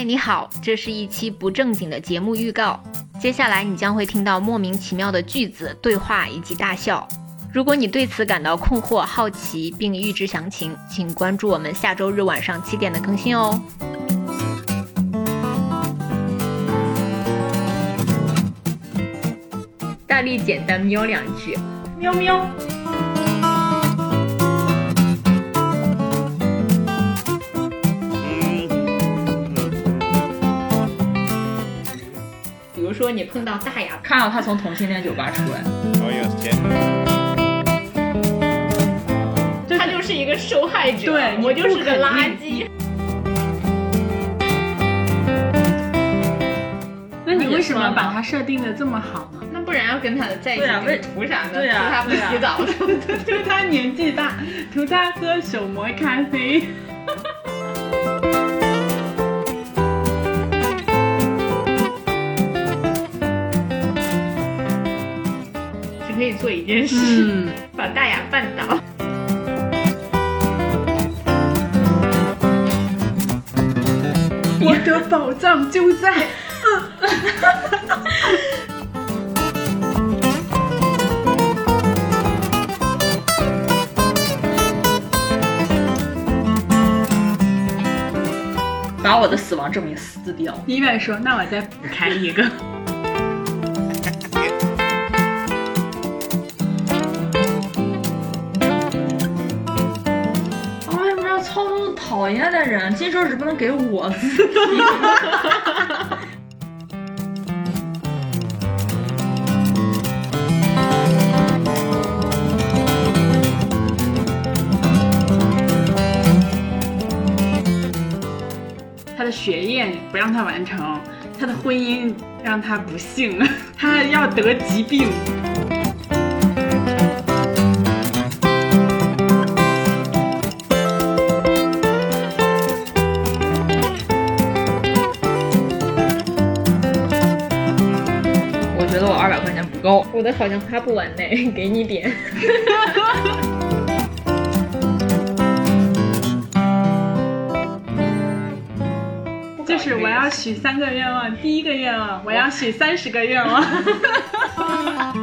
你好，这是一期不正经的节目预告。接下来你将会听到莫名其妙的句子、对话以及大笑。如果你对此感到困惑、好奇并预知详情，请关注我们下周日晚上七点的更新哦。大力简单喵两句，喵喵。说你碰到大雅，看到他从同性恋酒吧出来，他就是一个受害者，对我就是个垃圾。那你为什么把他设定的这么好呢？那不然要跟他在一起对啊为图啥呢？图他不洗澡。图他年纪大，图他喝手磨咖啡。做一件事，嗯，把大雅绊倒。我的宝藏就在。把我的死亡证明撕掉。医院说：“那我再补开一个。讨厌的人？金手指不能给我自己。他的学业不让他完成，他的婚姻让他不幸，他要得疾病。二百块钱不够。我的好像花不完呢，给你点。就是我要许三个愿望，第一个愿望我要许三十个愿望。